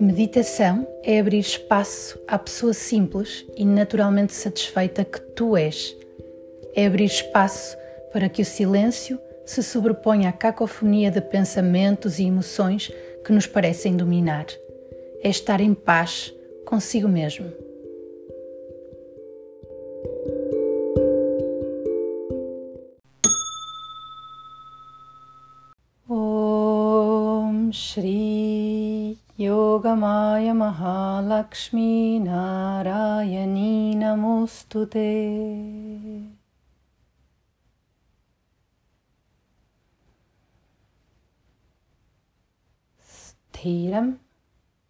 Meditação é abrir espaço à pessoa simples e naturalmente satisfeita que tu és. É abrir espaço para que o silêncio se sobreponha à cacofonia de pensamentos e emoções que nos parecem dominar. É estar em paz consigo mesmo. Om Shri Yogamaya Mahalakshmi Narayani Namostute. Sthiram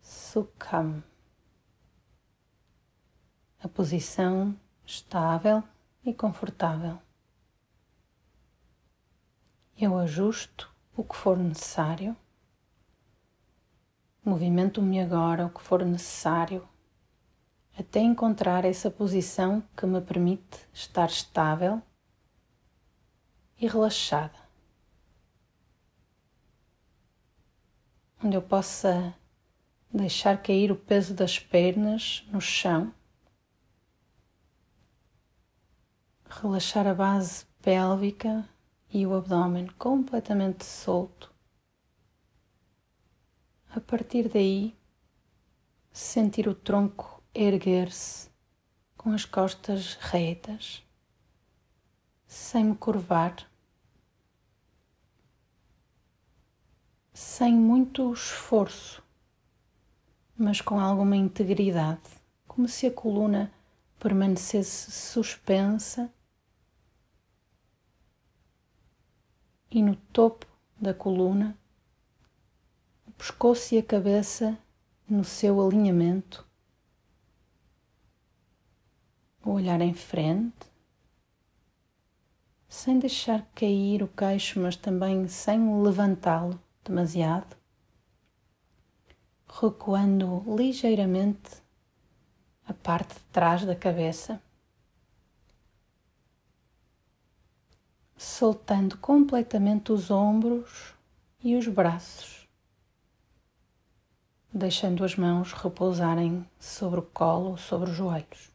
Sukham. A posição estável e confortável. Eu ajusto o que for necessário. Movimento-me agora o que for necessário até encontrar essa posição que me permite estar estável e relaxada. onde eu possa deixar cair o peso das pernas no chão, relaxar a base pélvica e o abdômen completamente solto. A partir daí, sentir o tronco erguer-se com as costas retas, sem me curvar. sem muito esforço, mas com alguma integridade, como se a coluna permanecesse suspensa e no topo da coluna pescoço e a cabeça no seu alinhamento, o olhar em frente, sem deixar cair o queixo, mas também sem levantá-lo demasiado, recuando ligeiramente a parte de trás da cabeça, soltando completamente os ombros e os braços, deixando as mãos repousarem sobre o colo, sobre os joelhos.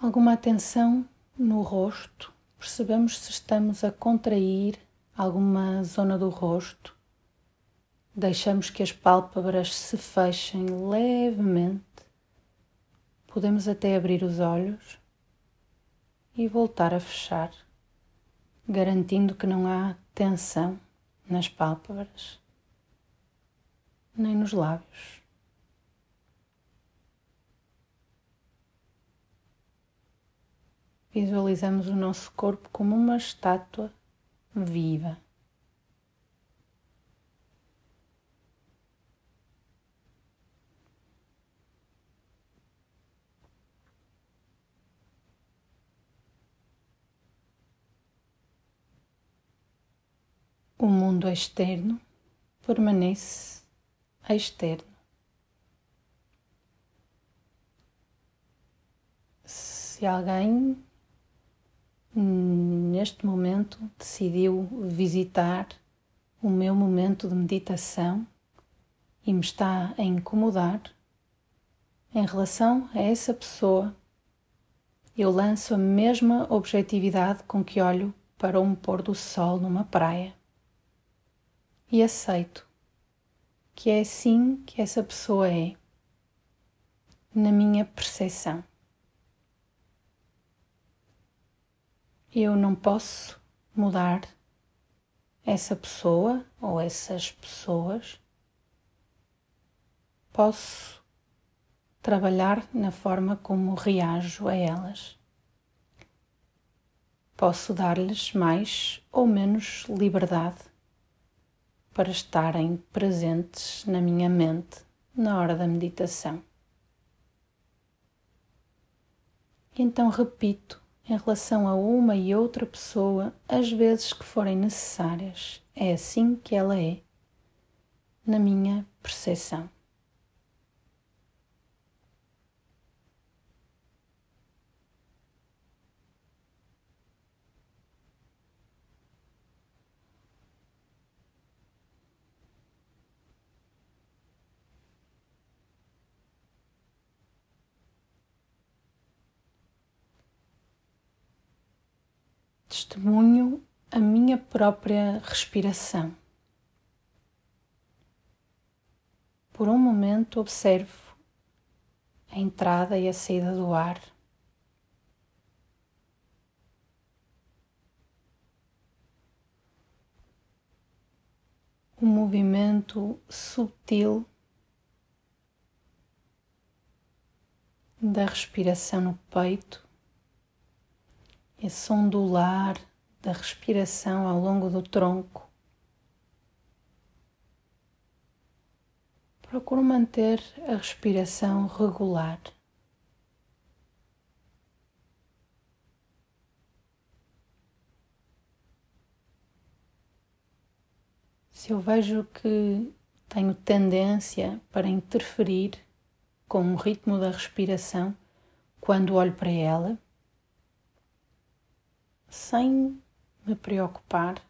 alguma atenção no rosto, percebemos se estamos a contrair alguma zona do rosto. Deixamos que as pálpebras se fechem levemente. Podemos até abrir os olhos e voltar a fechar, garantindo que não há tensão nas pálpebras nem nos lábios. visualizamos o nosso corpo como uma estátua viva. O mundo externo permanece externo. Se alguém neste momento decidiu visitar o meu momento de meditação e me está a incomodar, em relação a essa pessoa, eu lanço a mesma objetividade com que olho para um pôr do sol numa praia e aceito que é assim que essa pessoa é, na minha percepção. eu não posso mudar essa pessoa ou essas pessoas. Posso trabalhar na forma como reajo a elas. Posso dar-lhes mais ou menos liberdade para estarem presentes na minha mente na hora da meditação. Então repito em relação a uma e outra pessoa as vezes que forem necessárias. É assim que ela é, na minha percepção. Testemunho a minha própria respiração. Por um momento observo a entrada e a saída do ar. O movimento subtil da respiração no peito, esse ondular da respiração ao longo do tronco. Procuro manter a respiração regular. Se eu vejo que tenho tendência para interferir com o ritmo da respiração quando olho para ela, sem me preocupar,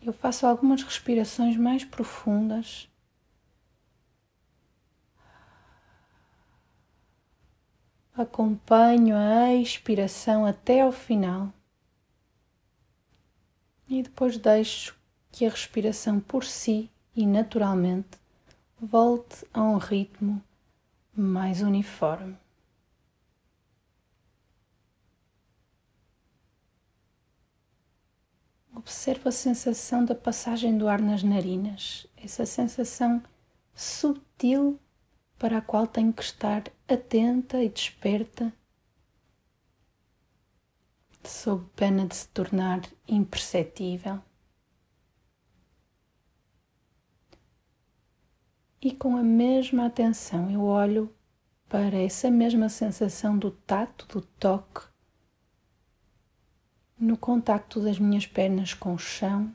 eu faço algumas respirações mais profundas. Acompanho a expiração até ao final e depois deixo que a respiração por si e naturalmente volte a um ritmo mais uniforme. Observa a sensação da passagem do ar nas narinas, essa sensação sutil para a qual tenho que estar atenta e desperta, sob pena de se tornar imperceptível. E com a mesma atenção eu olho para essa mesma sensação do tato, do toque no contacto das minhas pernas com o chão,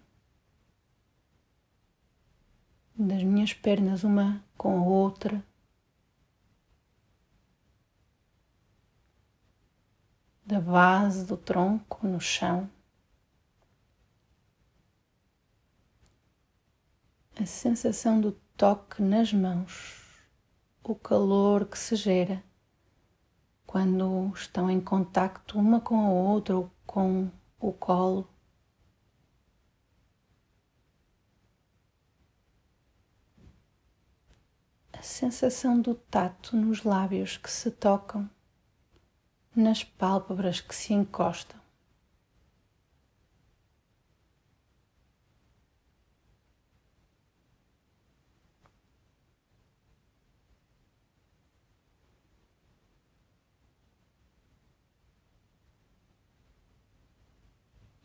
das minhas pernas uma com a outra. Da base do tronco no chão, a sensação do toque nas mãos, o calor que se gera quando estão em contacto uma com a outra ou com o colo. A sensação do tato nos lábios que se tocam, nas pálpebras que se encostam.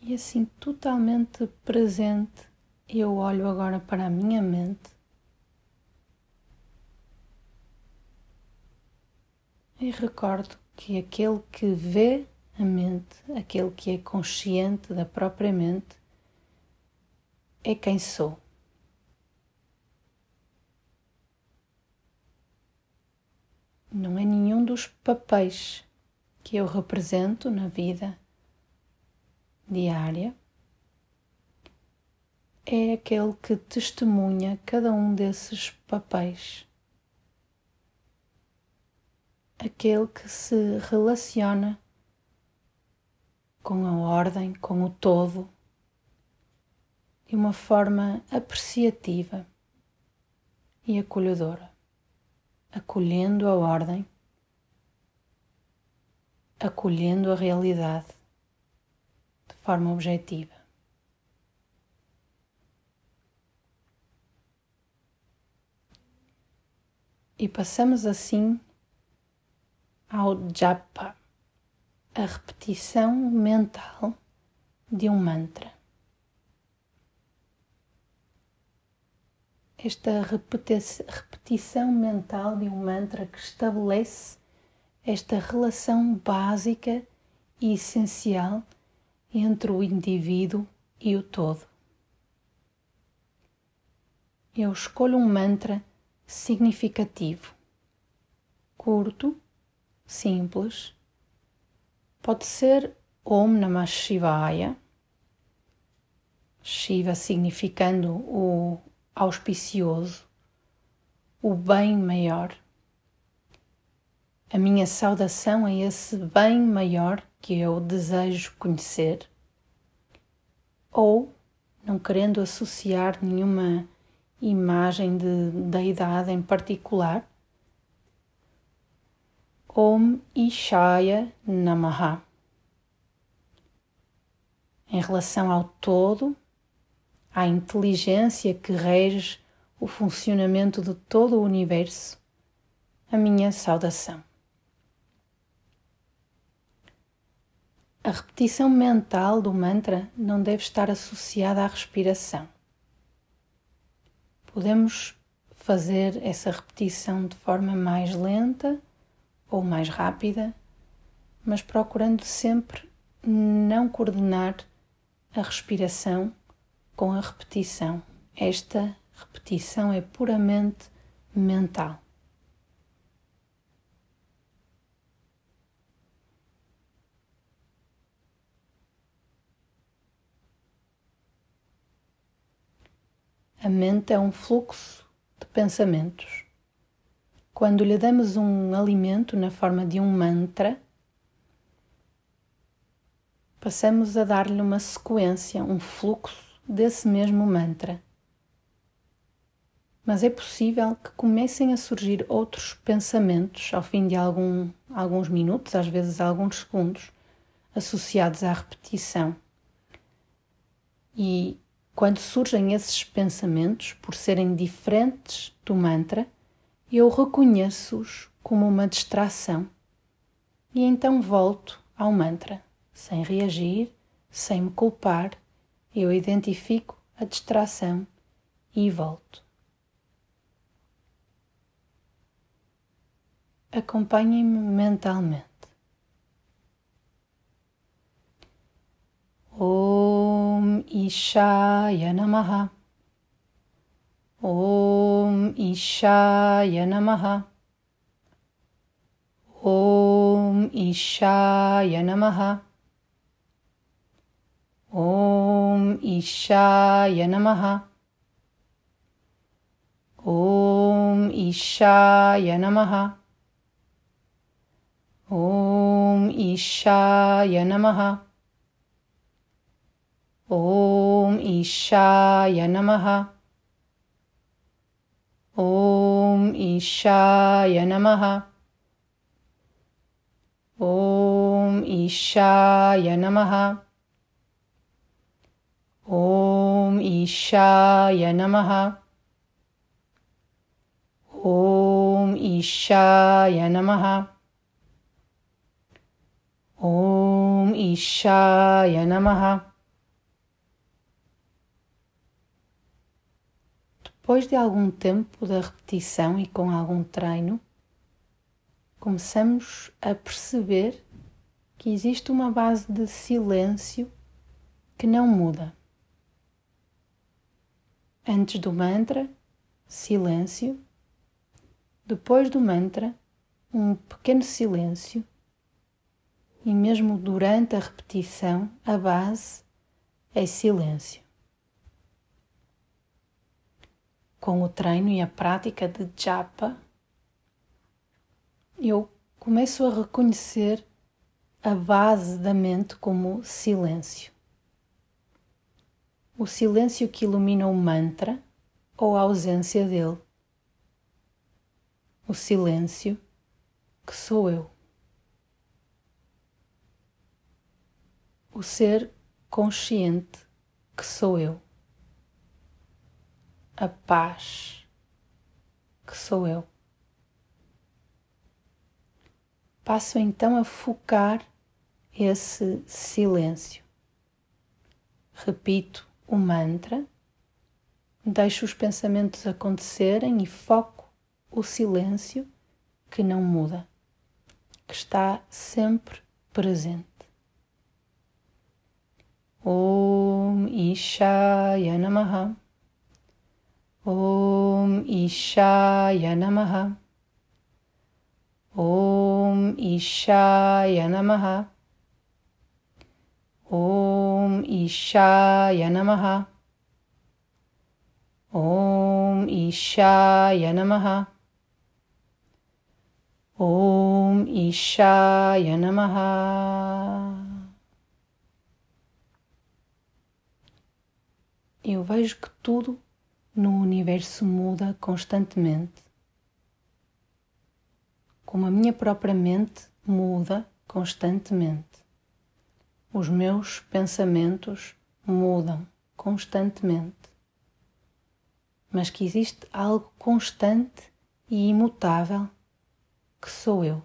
E assim, totalmente presente, eu olho agora para a minha mente e recordo que aquele que vê a mente, aquele que é consciente da própria mente, é quem sou. Não é nenhum dos papéis que eu represento na vida diária é aquele que testemunha cada um desses papéis, aquele que se relaciona com a ordem, com o todo, de uma forma apreciativa e acolhedora, acolhendo a ordem, acolhendo a realidade forma objetiva. E passamos assim ao japa, a repetição mental de um mantra. Esta repetição mental de um mantra que estabelece esta relação básica e essencial entre o indivíduo e o todo. Eu escolho um mantra significativo, curto, simples. Pode ser Om Namah Shivaya, Shiva significando o auspicioso, o bem maior. A minha saudação a esse bem maior que eu desejo conhecer, ou não querendo associar nenhuma imagem de deidade em particular, Om Ishaya Namaha. Em relação ao todo, à inteligência que rege o funcionamento de todo o universo, a minha saudação. A repetição mental do mantra não deve estar associada à respiração. Podemos fazer essa repetição de forma mais lenta ou mais rápida, mas procurando sempre não coordenar a respiração com a repetição. Esta repetição é puramente mental. A mente é um fluxo de pensamentos. Quando lhe damos um alimento na forma de um mantra, passamos a dar-lhe uma sequência, um fluxo desse mesmo mantra. Mas é possível que comecem a surgir outros pensamentos ao fim de algum, alguns minutos, às vezes alguns segundos, associados à repetição. E quando surgem esses pensamentos, por serem diferentes do mantra, eu reconheço-os como uma distração e então volto ao mantra, sem reagir, sem me culpar, eu identifico a distração e volto. Acompanhem-me mentalmente. ईशाय नमः। ॐ ईशाय नमः। ॐ ईशाय नमः। ॐ ईशाय नमः। ॐ ईशाय नमः। ॐ ईशाय नमः। ईशाय नमः। ॐ ईशाय नमः। ॐ ईशाय नमः। ॐ ईशाय नमः। ॐ ईशाय नमः। ॐ ईशाय नमः। Depois de algum tempo da repetição e com algum treino, começamos a perceber que existe uma base de silêncio que não muda. Antes do mantra, silêncio. Depois do mantra, um pequeno silêncio. E mesmo durante a repetição, a base é silêncio. Com o treino e a prática de japa, eu começo a reconhecer a base da mente como silêncio. O silêncio que ilumina o mantra ou a ausência dele. O silêncio que sou eu. O ser consciente que sou eu a paz que sou eu. Passo então a focar esse silêncio. Repito o mantra, deixo os pensamentos acontecerem e foco o silêncio que não muda, que está sempre presente. Om Ishaya Namaha. Om Ishaya Namaha. Om Ishaya Namaha. Om Ishaya Namaha. Om Ishaya Namaha. Om Ishaya Namaha. Eu vejo que tudo no universo muda constantemente, como a minha própria mente muda constantemente. Os meus pensamentos mudam constantemente, mas que existe algo constante e imutável que sou eu.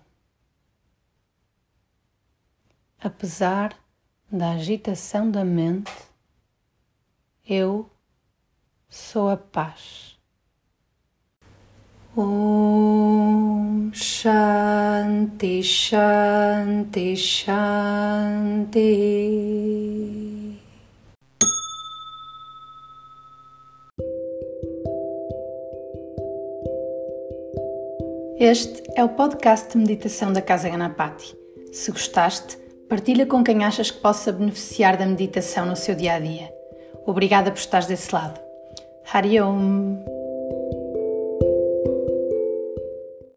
Apesar da agitação da mente, eu sou a paz. Om Shanti Shanti Shanti. Este é o podcast de meditação da Casa Ganapati. Se gostaste, partilha com quem achas que possa beneficiar da meditação no seu dia a dia. Obrigada por estares desse lado. Hari Om.